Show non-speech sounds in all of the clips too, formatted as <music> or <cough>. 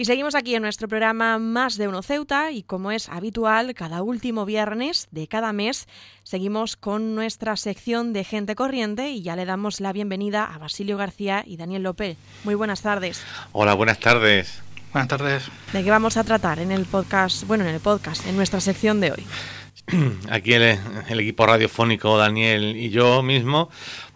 Y seguimos aquí en nuestro programa Más de Uno Ceuta y como es habitual, cada último viernes de cada mes seguimos con nuestra sección de gente corriente y ya le damos la bienvenida a Basilio García y Daniel López. Muy buenas tardes. Hola, buenas tardes. Buenas tardes. ¿De qué vamos a tratar en el podcast, bueno, en el podcast, en nuestra sección de hoy? <clears throat> Aquí el, el equipo radiofónico Daniel y yo mismo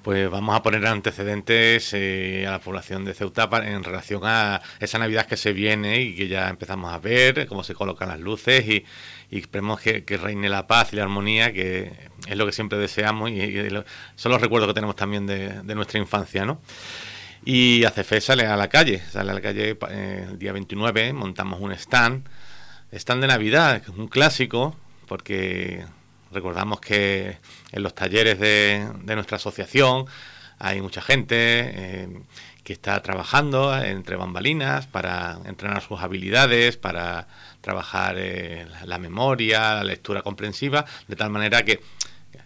pues vamos a poner antecedentes eh, a la población de Ceuta en relación a esa Navidad que se viene y que ya empezamos a ver, cómo se colocan las luces y, esperemos que, reine la paz y la armonía, que es lo que siempre deseamos y, son los recuerdos que tenemos también de, nuestra infancia, ¿no? Y ACFE sale a la calle, sale a la calle eh, el día 29, montamos un stand, stand de Navidad, un clásico, porque Recordamos que en los talleres de, nuestra asociación hay mucha gente eh, que está trabajando entre bambalinas para entrenar sus habilidades, para trabajar eh, la memoria, la lectura comprensiva, de tal manera que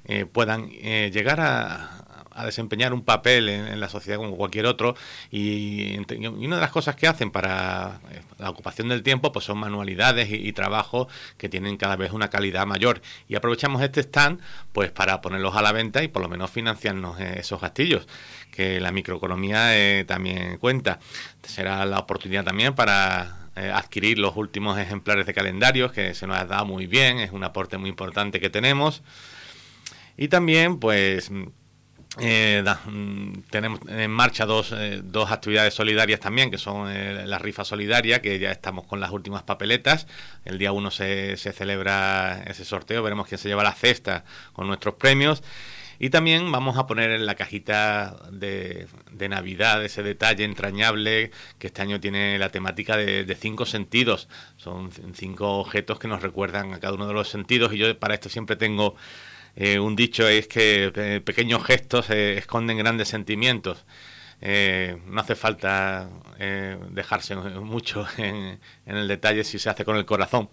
eh, puedan llegar a, a desempeñar un papel en, la sociedad como cualquier otro. Y, una de las cosas que hacen para eh, la ocupación del tiempo pues son manualidades y, trabajos que tienen cada vez una calidad mayor. Y aprovechamos este stand pues para ponerlos a la venta y por lo menos financiarnos eh, esos gastillos que la microeconomía eh, también cuenta. Será la oportunidad también para adquirir los últimos ejemplares de calendarios que se nos ha dado muy bien es un aporte muy importante que tenemos. Y también pues eh, mm, tenemos en marcha dos, eh, dos, actividades solidarias también, que son eh, la rifa solidaria, que ya estamos con las últimas papeletas. El día 1 se, se, celebra ese sorteo, veremos quién se lleva la cesta con nuestros premios. Y también vamos a poner en la cajita de, de Navidad ese detalle entrañable que este año tiene la temática de, de, cinco sentidos. Son cinco objetos que nos recuerdan a cada uno de los sentidos y yo para esto siempre tengo eh, un dicho es que eh, pequeños gestos eh, esconden grandes sentimientos. no hace falta dejarse mucho <laughs> en, el detalle si se hace con el corazón.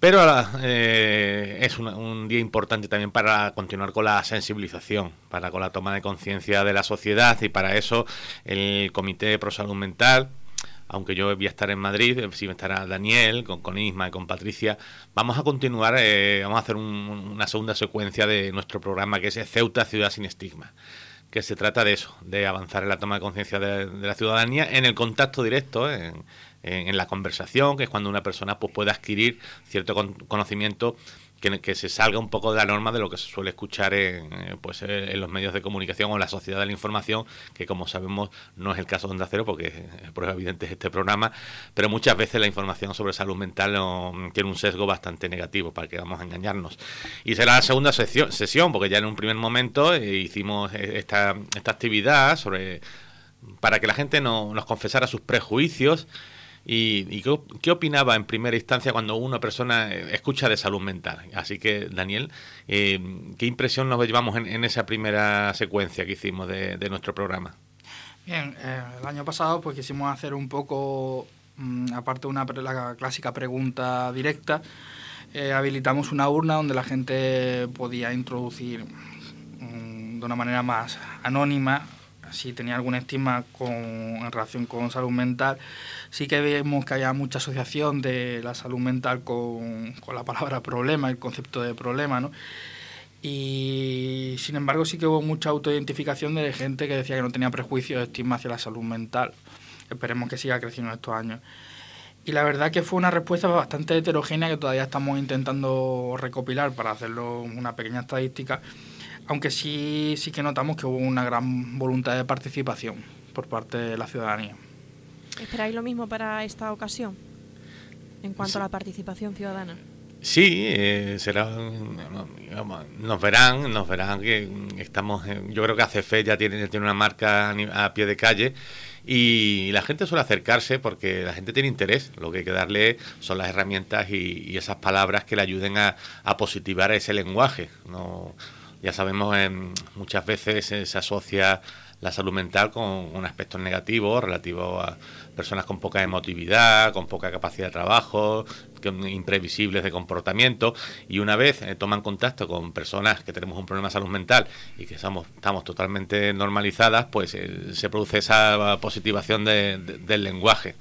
Pero es un, día importante también para continuar con la sensibilización, para con la toma de conciencia de la sociedad y para eso el Comité Pro Salud Mental aunque yo voy a estar en Madrid, eh, si estará Daniel, con, con Isma y con Patricia, vamos a continuar, eh, vamos a hacer una segunda secuencia de nuestro programa que es Ceuta Ciudad sin Estigma que se trata de eso, de avanzar en la toma de conciencia de, la ciudadanía, en el contacto directo, en, en, la conversación, que es cuando una persona pues, puede adquirir cierto conocimiento que, se salga un poco de la norma de lo que se suele escuchar en, eh, pues, eh, en los medios de comunicación o en la sociedad de la información, que como sabemos no es el caso de Onda Cero, porque es prueba evidente es este programa, pero muchas veces la información sobre salud mental tiene un sesgo bastante negativo, para que vamos a engañarnos. Y será la segunda sesión, sesión porque ya en un primer momento eh, hicimos esta, esta actividad sobre para que la gente no, nos confesara sus prejuicios ¿Y, qué, opinaba en primera instancia cuando una persona eh, escucha de salud mental? Así que, Daniel, eh, ¿qué impresión nos llevamos en, esa primera secuencia que hicimos de, nuestro programa? Bien, eh, el año pasado pues quisimos hacer un poco, mm, aparte de una, la clásica pregunta directa, habilitamos una urna donde la gente podía introducir mm, de una manera más anónima si tenía alguna estima con, en relación con salud mental. Sí que vemos que haya mucha asociación de la salud mental con, con la palabra problema, el concepto de problema, ¿no? Y sin embargo sí que hubo mucha autoidentificación de gente que decía que no tenía prejuicios, estigma hacia la salud mental. Esperemos que siga creciendo estos años. Y la verdad que fue una respuesta bastante heterogénea que todavía estamos intentando recopilar para hacerlo una pequeña estadística aunque sí, sí que notamos que hubo una gran voluntad de participación por parte de la ciudadanía. ¿Esperáis lo mismo para esta ocasión en cuanto a la participación ciudadana? Sí, eh, será, nos verán, nos verán que estamos, yo creo que ACF ya tiene, tiene una marca a pie de calle y la gente suele acercarse porque la gente tiene interés, lo que hay que darle son las herramientas y, esas palabras que le ayuden a, a positivar ese lenguaje, no ya sabemos, muchas veces se asocia la salud mental con un aspecto negativo relativo a personas con poca emotividad, con poca capacidad de trabajo, imprevisibles de comportamiento y una vez eh, toman contacto con personas que tenemos un problema de salud mental y que estamos, totalmente normalizadas, pues eh, se produce esa positivación del lenguaje.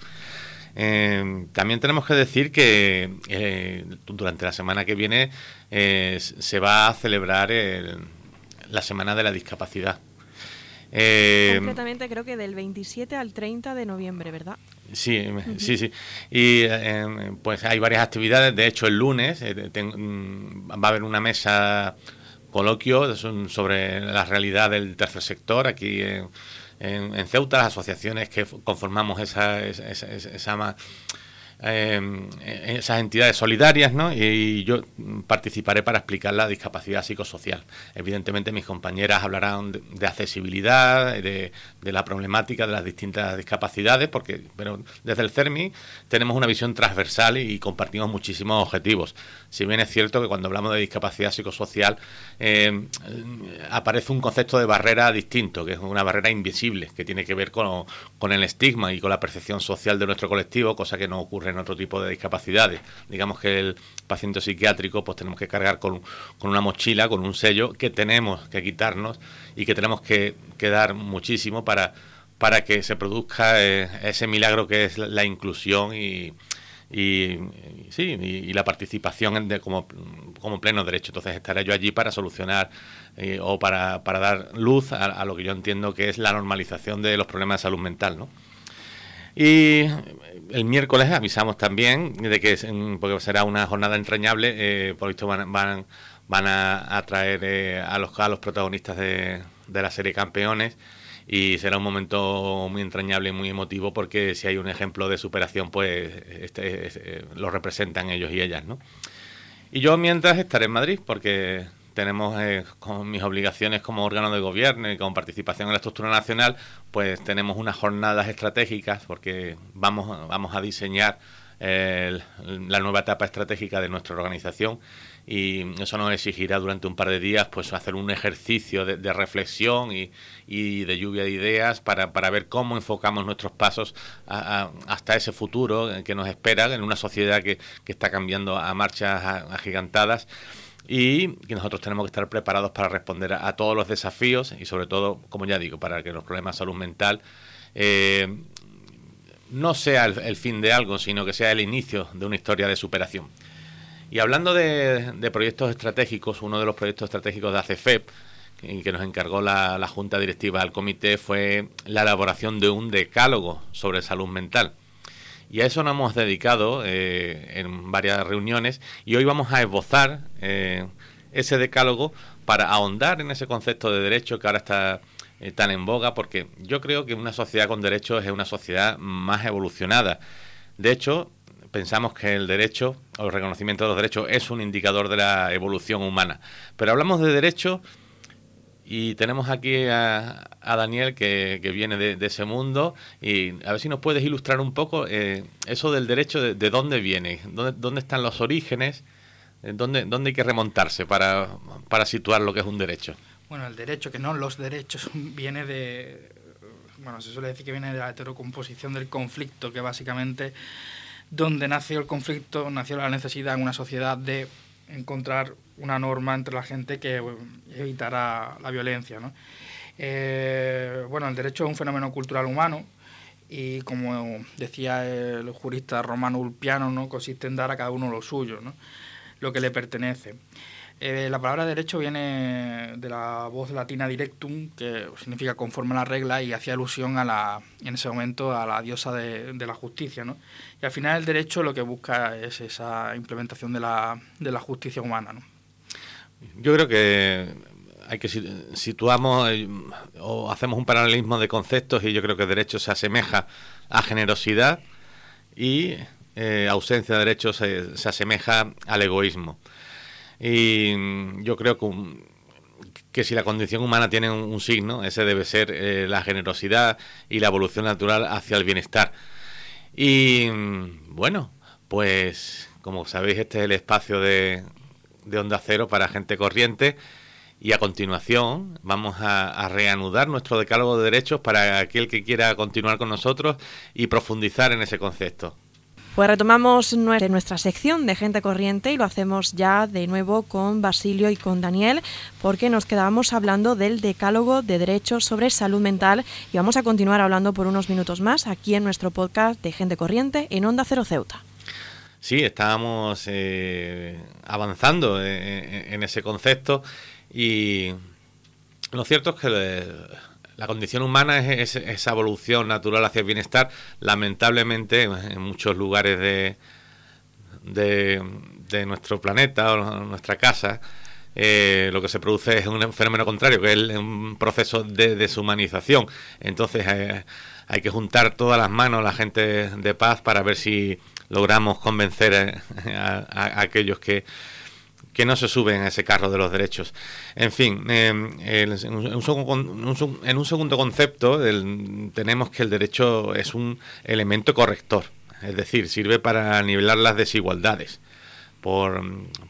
Eh, también tenemos que decir que eh, durante la semana que viene eh, se va a celebrar la Semana de la Discapacidad. Concretamente creo que del 27 al 30 de noviembre, ¿verdad? Sí, sí, sí. Y pues hay varias actividades. De hecho, el lunes mm, va a haber una mesa coloquio sobre la realidad del tercer sector aquí en, en, Ceuta, las asociaciones que conformamos esa, esa, esa, esa eh, esas entidades solidarias, ¿no? Y yo participaré para explicar la discapacidad psicosocial. Evidentemente mis compañeras hablarán de, accesibilidad, de, la problemática de las distintas discapacidades, porque pero desde el CERMI tenemos una visión transversal y, compartimos muchísimos objetivos. Si bien es cierto que cuando hablamos de discapacidad psicosocial eh, aparece un concepto de barrera distinto, que es una barrera invisible, que tiene que ver con el estigma y con la percepción social de nuestro colectivo, cosa que no ocurre en otro tipo de discapacidades. Digamos que el paciente psiquiátrico pues tenemos que cargar con, una mochila, con un sello que tenemos que quitarnos y que tenemos que, dar muchísimo para, para que se produzca eh, ese milagro que es la, inclusión y, y, sí, y, la participación de, como, como pleno derecho. Entonces estaré yo allí para solucionar eh, o para, para dar luz a, a, lo que yo entiendo que es la normalización de los problemas de salud mental. ¿no? Y el miércoles avisamos también de que porque será una jornada entrañable, eh, por esto van, van, van a, traer eh, a, los, a los protagonistas de, de la serie Campeones y será un momento muy entrañable y muy emotivo porque si hay un ejemplo de superación, pues este, eh, lo representan ellos y ellas, ¿no? Y yo mientras estaré en Madrid porque tenemos eh, con mis obligaciones como órgano de gobierno y con participación en la estructura nacional, pues tenemos unas jornadas estratégicas porque vamos, vamos a diseñar eh, la nueva etapa estratégica de nuestra organización y eso nos exigirá durante un par de días pues hacer un ejercicio de, reflexión y, y, de lluvia de ideas para, para ver cómo enfocamos nuestros pasos hasta ese futuro que nos espera en una sociedad que, que está cambiando a marchas agigantadas y que nosotros tenemos que estar preparados para responder a, todos los desafíos y sobre todo, como ya digo, para que los problemas de salud mental eh, no sea el, fin de algo, sino que sea el inicio de una historia de superación. Y hablando de, proyectos estratégicos, uno de los proyectos estratégicos de ACFEP, que, nos encargó la, la Junta Directiva del Comité, fue la elaboración de un decálogo sobre salud mental. Y a eso nos hemos dedicado eh, en varias reuniones y hoy vamos a esbozar eh, ese decálogo para ahondar en ese concepto de derecho que ahora está eh, tan en boga, porque yo creo que una sociedad con derechos es una sociedad más evolucionada. De hecho, pensamos que el derecho o el reconocimiento de los derechos es un indicador de la evolución humana. Pero hablamos de derechos y tenemos aquí a, Daniel que, viene de, ese mundo y a ver si nos puedes ilustrar un poco eh, eso del derecho, de, dónde viene, dónde, dónde, están los orígenes, eh, dónde, dónde hay que remontarse para, para situar lo que es un derecho. Bueno, el derecho, que no los derechos, <laughs> viene de, bueno, se suele decir que viene de la heterocomposición del conflicto, que básicamente donde nació el conflicto, nació la necesidad en una sociedad de encontrar una norma entre la gente que evitará la violencia. ¿no? Eh, bueno, el derecho es un fenómeno cultural humano y como decía el jurista romano Ulpiano, ¿no? consiste en dar a cada uno lo suyo, ¿no? lo que le pertenece. Eh, la palabra derecho viene de la voz latina directum, que significa conforme a la regla y hacía alusión a la, en ese momento a la diosa de, la justicia. ¿no? Y al final el derecho lo que busca es esa implementación de la, de la justicia humana. ¿no? Yo creo que hay que situamos eh, o hacemos un paralelismo de conceptos y yo creo que derecho se asemeja a generosidad y eh, ausencia de derechos se, se, asemeja al egoísmo. Y yo creo que, si la condición humana tiene un, signo, ese debe ser eh, la generosidad y la evolución natural hacia el bienestar. Y bueno, pues como sabéis, este es el espacio de, de Onda Cero para gente corriente. Y a continuación vamos a, reanudar nuestro decálogo de derechos para aquel que quiera continuar con nosotros y profundizar en ese concepto. Pues retomamos nuestra sección de gente corriente y lo hacemos ya de nuevo con Basilio y con Daniel porque nos quedábamos hablando del decálogo de derechos sobre salud mental y vamos a continuar hablando por unos minutos más aquí en nuestro podcast de gente corriente en Onda Cero Ceuta. Sí, estábamos eh, avanzando en, ese concepto y lo cierto es que la condición humana es, esa evolución natural hacia el bienestar. Lamentablemente, en muchos lugares de, de, nuestro planeta o nuestra casa, eh, lo que se produce es un fenómeno contrario, que es un proceso de deshumanización. Entonces eh, hay que juntar todas las manos la gente de paz para ver si logramos convencer <laughs> a aquellos que que no se suben a ese carro de los derechos. En fin, en, un, segundo concepto tenemos que el derecho es un elemento corrector, es decir, sirve para nivelar las desigualdades. Por,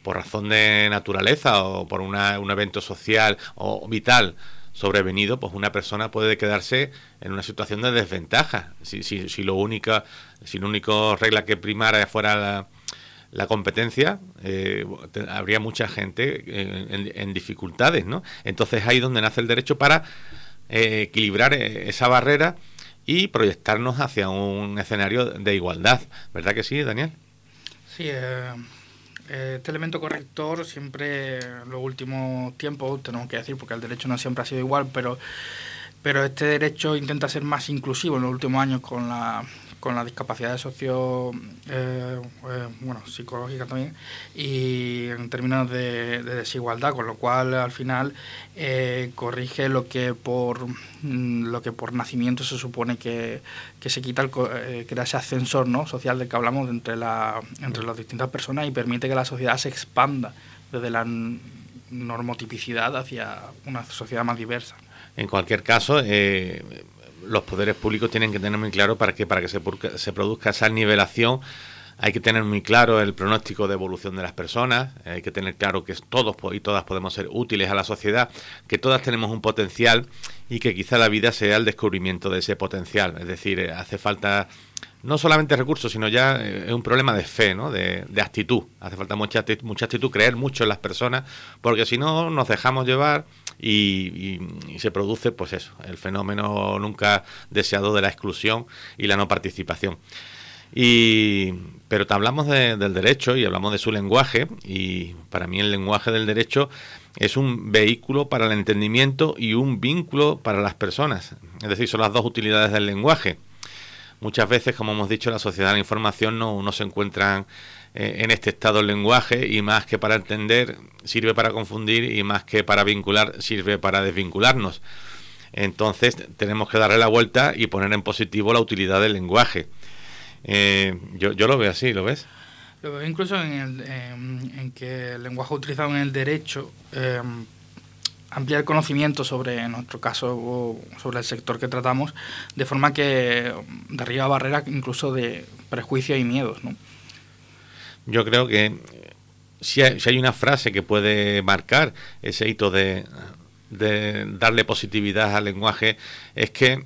razón de naturaleza o por un evento social o vital sobrevenido, pues una persona puede quedarse en una situación de desventaja. Si, si, si lo única, si la única regla que primara fuera la, la competencia, eh, habría mucha gente en, dificultades, ¿no? Entonces ahí donde nace el derecho para eh, equilibrar eh, esa barrera y proyectarnos hacia un escenario de igualdad, ¿verdad que sí, Daniel? Sí, este elemento corrector siempre en los últimos tiempos, tenemos que decir, porque el derecho no siempre ha sido igual, pero pero este derecho intenta ser más inclusivo en los últimos años con la con las discapacidades socio eh, eh, bueno psicológicas también y en términos de, desigualdad con lo cual al final eh, corrige lo que por mm, lo que por nacimiento se supone que, se quita el, que ese ascensor no social del que hablamos entre la entre las distintas personas y permite que la sociedad se expanda desde la normotipicidad hacia una sociedad más diversa. En cualquier caso los poderes públicos tienen que tener muy claro para que para que se, se produzca esa nivelación hay que tener muy claro el pronóstico de evolución de las personas, hay que tener claro que todos y todas podemos ser útiles a la sociedad, que todas tenemos un potencial y que quizá la vida sea el descubrimiento de ese potencial. Es decir, eh, hace falta no solamente recursos, sino ya eh, es un problema de fe, ¿no? de, actitud. Hace falta mucha, mucha actitud, creer mucho en las personas, porque si no nos dejamos llevar y, se produce, pues eso, el fenómeno nunca deseado de la exclusión y la no participación. Y, pero te hablamos del derecho y hablamos de su lenguaje y para mí el lenguaje del derecho es un vehículo para el entendimiento y un vínculo para las personas. Es decir, son las dos utilidades del lenguaje. Muchas veces, como hemos dicho, la sociedad de la información no, no se encuentran eh, en este estado el lenguaje y más que para entender sirve para confundir y más que para vincular sirve para desvincularnos. Entonces tenemos que darle la vuelta y poner en positivo la utilidad del lenguaje. Eh, yo, yo lo veo así, ¿lo ves? Lo veo incluso en, el, en, que el lenguaje utilizado en el derecho eh, amplía el conocimiento sobre, en nuestro caso, sobre el sector que tratamos, de forma que derriba barreras incluso de prejuicios y miedos, ¿no? Yo creo que si hay, una frase que puede marcar ese hito de, darle positividad al lenguaje, es que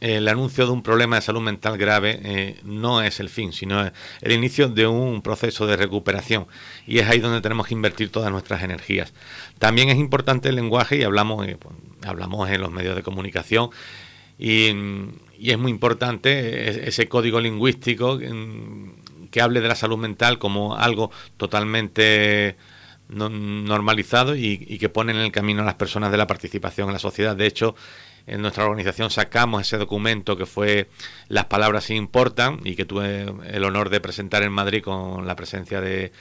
el anuncio de un problema de salud mental grave eh, no es el fin, sino el inicio de un proceso de recuperación. Y es ahí donde tenemos que invertir todas nuestras energías. También es importante el lenguaje y hablamos, eh, pues, hablamos en los medios de comunicación y, y es muy importante ese código lingüístico que hable de la salud mental como algo totalmente normalizado y, que pone en el camino a las personas de la participación en la sociedad. De hecho, en nuestra organización sacamos ese documento que fue Las palabras importan y que tuve el honor de presentar en Madrid con la presencia de,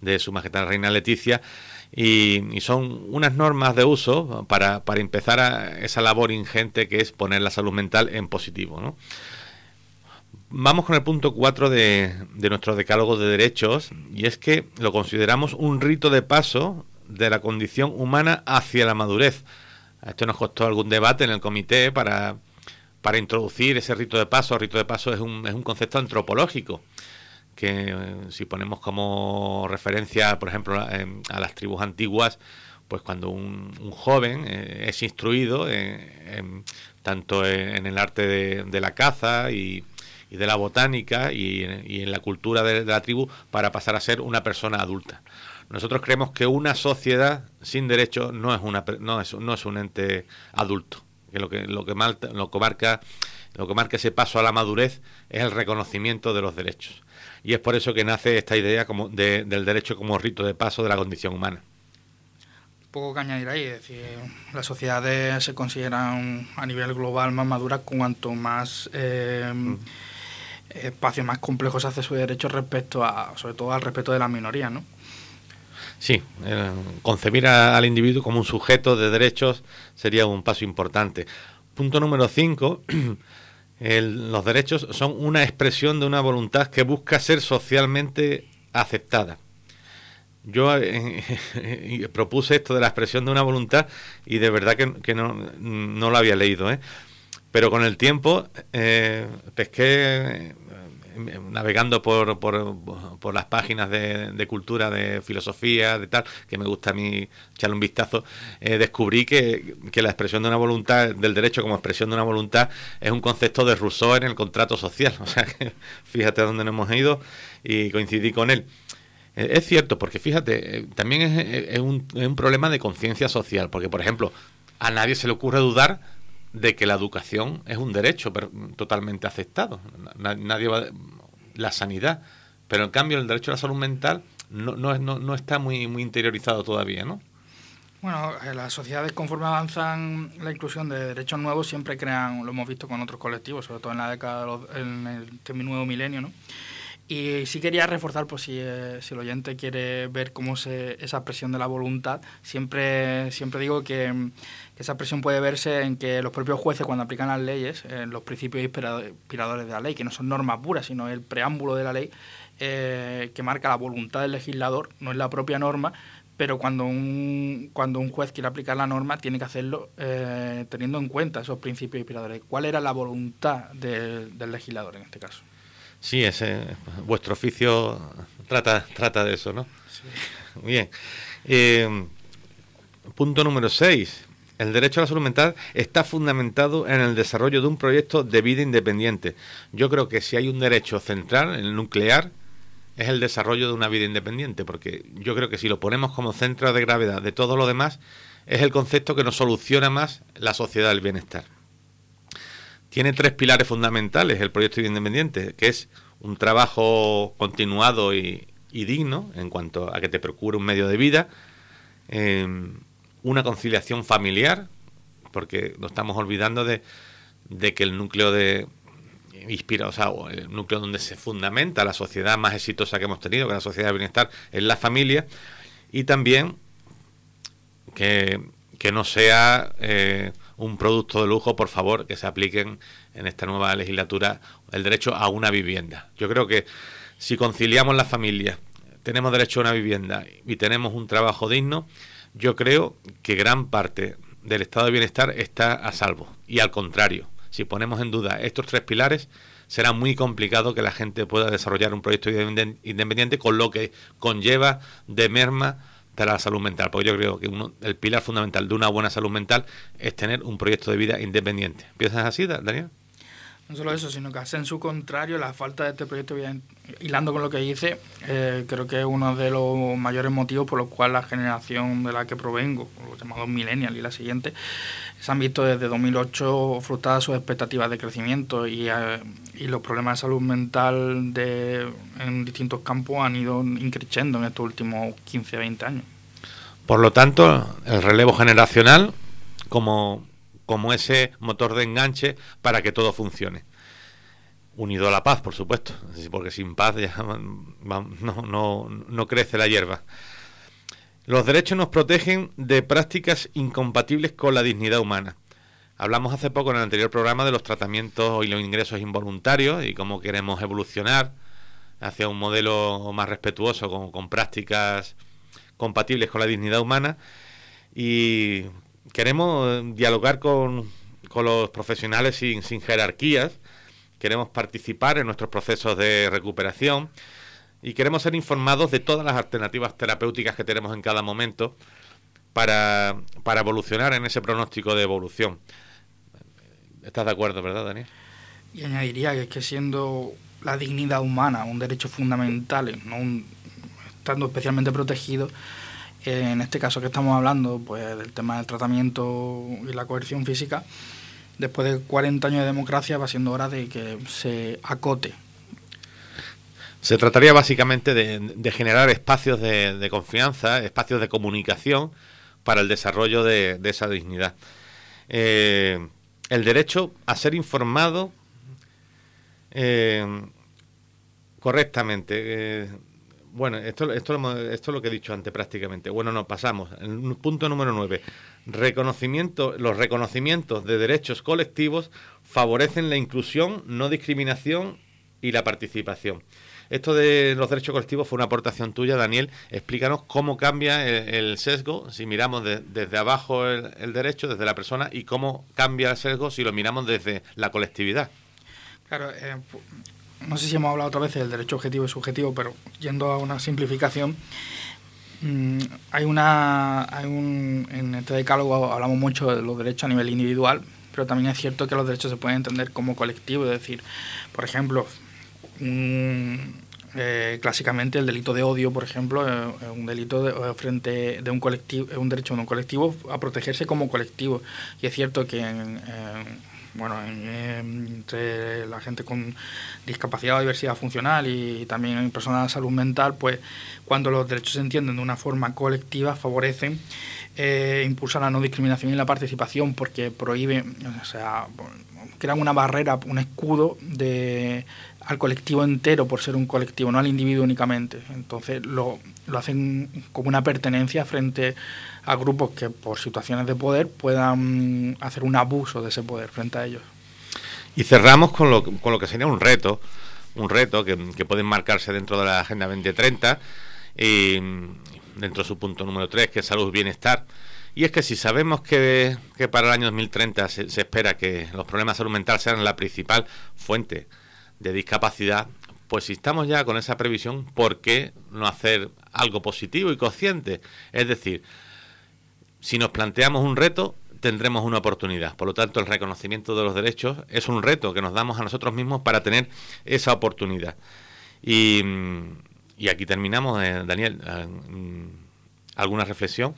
de Su Majestad Reina Leticia. Y, y, son unas normas de uso para, para empezar a esa labor ingente que es poner la salud mental en positivo. ¿no? Vamos con el punto 4 de, nuestro decálogo de derechos y es que lo consideramos un rito de paso de la condición humana hacia la madurez. Esto nos costó algún debate en el comité para, para introducir ese rito de paso. El rito de paso es un, es un concepto antropológico que eh, si ponemos como referencia, por ejemplo, a, las tribus antiguas, pues cuando un, joven eh, es instruido tanto en, el arte de, de la caza y y de la botánica y, en la cultura de, la tribu para pasar a ser una persona adulta. Nosotros creemos que una sociedad sin derechos no es, una, no es, no es un ente adulto, que lo que, lo que, lo que marca lo que marca ese paso a la madurez es el reconocimiento de los derechos. Y es por eso que nace esta idea como del derecho como rito de paso de la condición humana. Poco que añadir ahí, es decir, las sociedades se consideran a nivel global más maduras cuanto más eh, mm. Espacios más complejos hace su derecho respecto a, sobre todo al respeto de las minorías, ¿no? Sí, concebir al individuo como un sujeto de derechos sería un paso importante. Punto número 5. <clears throat> los derechos son una expresión de una voluntad que busca ser socialmente aceptada. Yo eh, <laughs> propuse esto de la expresión de una voluntad y de verdad que, no, no, lo había leído. ¿eh? Pero con el tiempo eh, pesqué navegando por, por, las páginas de, cultura, de filosofía, de tal, que me gusta a mí echarle un vistazo, eh, descubrí que, la expresión de una voluntad, del derecho como expresión de una voluntad, es un concepto de Rousseau en el contrato social. <laughs> O sea que fíjate a dónde nos hemos ido y coincidí con él. Eh, es cierto, porque fíjate, eh, también es, un, es un problema de conciencia social, porque por ejemplo, a nadie se le ocurre dudar de que la educación es un derecho totalmente aceptado. Nadie va la sanidad, pero en cambio el derecho a la salud mental no, no, no, está muy, muy interiorizado todavía, ¿no? Bueno, eh, las sociedades conforme avanzan la inclusión de derechos nuevos siempre crean, lo hemos visto con otros colectivos, sobre todo en la década, en el nuevo milenio, ¿no? Y sí quería reforzar, pues si, eh, si el oyente quiere ver cómo se, esa presión de la voluntad, siempre, siempre digo que, esa presión puede verse en que los propios jueces cuando aplican las leyes, en los principios inspiradores de la ley, que no son normas puras, sino el preámbulo de la ley, eh, que marca la voluntad del legislador, no es la propia norma, pero cuando un, cuando un juez quiere aplicar la norma tiene que hacerlo eh, teniendo en cuenta esos principios inspiradores. ¿Cuál era la voluntad del legislador en este caso? Sí, ese, vuestro oficio trata, trata de eso, ¿no? Sí. Bien. Eh, punto número 6. El derecho a la salud mental está fundamentado en el desarrollo de un proyecto de vida independiente. Yo creo que si hay un derecho central, el nuclear, es el desarrollo de una vida independiente, porque yo creo que si lo ponemos como centro de gravedad de todo lo demás, es el concepto que nos soluciona más la sociedad del bienestar tiene tres pilares fundamentales el proyecto independiente, que es un trabajo continuado y, digno en cuanto a que te procure un medio de vida, em, una conciliación familiar, porque nos estamos olvidando de, que el núcleo de inspira, o sea, el núcleo donde se fundamenta la sociedad más exitosa que hemos tenido, que es la sociedad de bienestar, es la familia, y también que, que no sea eh, un producto de lujo, por favor, que se apliquen en esta nueva legislatura el derecho a una vivienda. Yo creo que si conciliamos las familias, tenemos derecho a una vivienda y tenemos un trabajo digno, yo creo que gran parte del estado de bienestar está a salvo. Y al contrario, si ponemos en duda estos tres pilares, será muy complicado que la gente pueda desarrollar un proyecto independiente, con lo que conlleva de merma para la salud mental, porque yo creo que uno, el pilar fundamental de una buena salud mental es tener un proyecto de vida independiente. ¿Piensas así, Daniel? No solo eso, sino que hace en su contrario la falta de este proyecto hilando con lo que dice, eh, creo que es uno de los mayores motivos por los cuales la generación de la que provengo, los llamados millennials y la siguiente, se han visto desde 2008 frustradas sus expectativas de crecimiento y, eh, y los problemas de salud mental de, en distintos campos han ido increciendo en estos últimos 15, 20 años. Por lo tanto, el relevo generacional como, como ese motor de enganche para que todo funcione. Unido a la paz, por supuesto, porque sin paz ya no, no, no crece la hierba. Los derechos nos protegen de prácticas incompatibles con la dignidad humana. Hablamos hace poco en el anterior programa de los tratamientos y los ingresos involuntarios y cómo queremos evolucionar hacia un modelo más respetuoso con, prácticas compatibles con la dignidad humana y queremos dialogar con, los profesionales sin, sin jerarquías, queremos participar en nuestros procesos de recuperación y queremos ser informados de todas las alternativas terapéuticas que tenemos en cada momento para, evolucionar en ese pronóstico de evolución. ¿Estás de acuerdo, verdad, Daniel? Y añadiría que es que siendo la dignidad humana un derecho fundamental, no estando especialmente protegido, en este caso que estamos hablando, pues del tema del tratamiento y la coerción física, después de 40 años de democracia va siendo hora de que se acote. Se trataría básicamente de, generar espacios de, confianza, espacios de comunicación para el desarrollo de, esa dignidad. Eh, el derecho a ser informado eh, correctamente. Eh, bueno, esto, esto, esto es lo que he dicho antes prácticamente. Bueno, no, pasamos. Punto número nueve. Reconocimiento, los reconocimientos de derechos colectivos favorecen la inclusión, no discriminación y la participación. Esto de los derechos colectivos fue una aportación tuya, Daniel. Explícanos cómo cambia el, sesgo si miramos desde abajo el, derecho, desde la persona, y cómo cambia el sesgo si lo miramos desde la colectividad. Claro, eh, no sé si hemos hablado otra vez del derecho objetivo y subjetivo, pero yendo a una simplificación, mm, hay una hay un, en este decálogo hablamos mucho de los derechos a nivel individual, pero también es cierto que los derechos se pueden entender como colectivo, es decir, por ejemplo, eh, clásicamente el delito de odio, por ejemplo, es un delito de, frente de un colectivo, un derecho de un colectivo a protegerse como colectivo. Y es cierto que en bueno, entre la gente con discapacidad o diversidad funcional y también personas de salud mental, pues cuando los derechos se entienden de una forma colectiva, favorecen eh, impulsan la no discriminación y la participación porque prohíben, o sea, crean una barrera, un escudo de, al colectivo entero por ser un colectivo, no al individuo únicamente. Entonces lo, lo hacen como una pertenencia frente a grupos que por situaciones de poder puedan hacer un abuso de ese poder frente a ellos. Y cerramos con lo, con lo que sería un reto, un reto que, que puede marcarse dentro de la Agenda 2030 y dentro de su punto número 3, que es salud y bienestar. Y es que si sabemos que, que para el año 2030 se, se, espera que los problemas de salud mental sean la principal fuente de discapacidad, pues si estamos ya con esa previsión, ¿por qué no hacer algo positivo y consciente? Es decir, si nos planteamos un reto, tendremos una oportunidad. Por lo tanto, el reconocimiento de los derechos es un reto que nos damos a nosotros mismos para tener esa oportunidad. Y, aquí terminamos, eh, Daniel. Eh, ¿Alguna reflexión?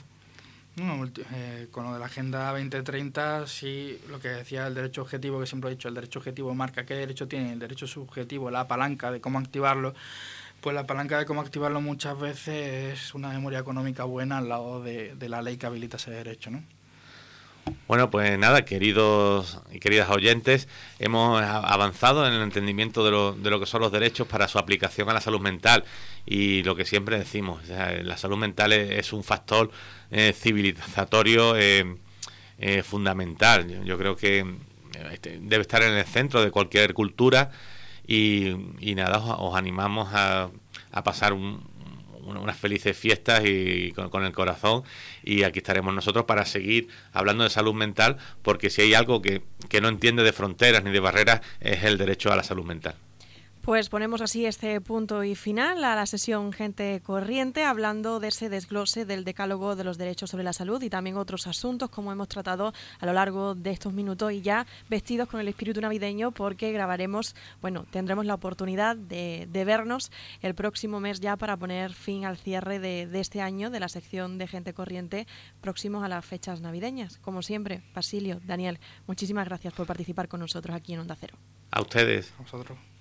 Eh, con lo de la Agenda 2030, sí, lo que decía el derecho objetivo, que siempre he dicho, el derecho objetivo marca qué derecho tiene, el derecho subjetivo, la palanca de cómo activarlo pues la palanca de cómo activarlo muchas veces es una memoria económica buena al lado de, la ley que habilita ese derecho, ¿no? Bueno, pues nada, queridos y queridas oyentes, hemos avanzado en el entendimiento de lo, de lo que son los derechos para su aplicación a la salud mental y lo que siempre decimos, la salud mental es, un factor eh, civilizatorio eh, eh, fundamental. Yo, creo que este, debe estar en el centro de cualquier cultura y, nada, os, animamos a, a pasar unas felices fiestas y con, el corazón y aquí estaremos nosotros para seguir hablando de salud mental porque si hay algo que, que no entiende de fronteras ni de barreras es el derecho a la salud mental. Pues ponemos así este punto y final a la sesión Gente Corriente, hablando de ese desglose del decálogo de los derechos sobre la salud y también otros asuntos como hemos tratado a lo largo de estos minutos y ya vestidos con el espíritu navideño porque grabaremos, bueno, tendremos la oportunidad de, vernos el próximo mes ya para poner fin al cierre de, de este año de la sección de Gente Corriente próximos a las fechas navideñas. Como siempre, Basilio, Daniel, muchísimas gracias por participar con nosotros aquí en Onda Cero. A ustedes. A vosotros.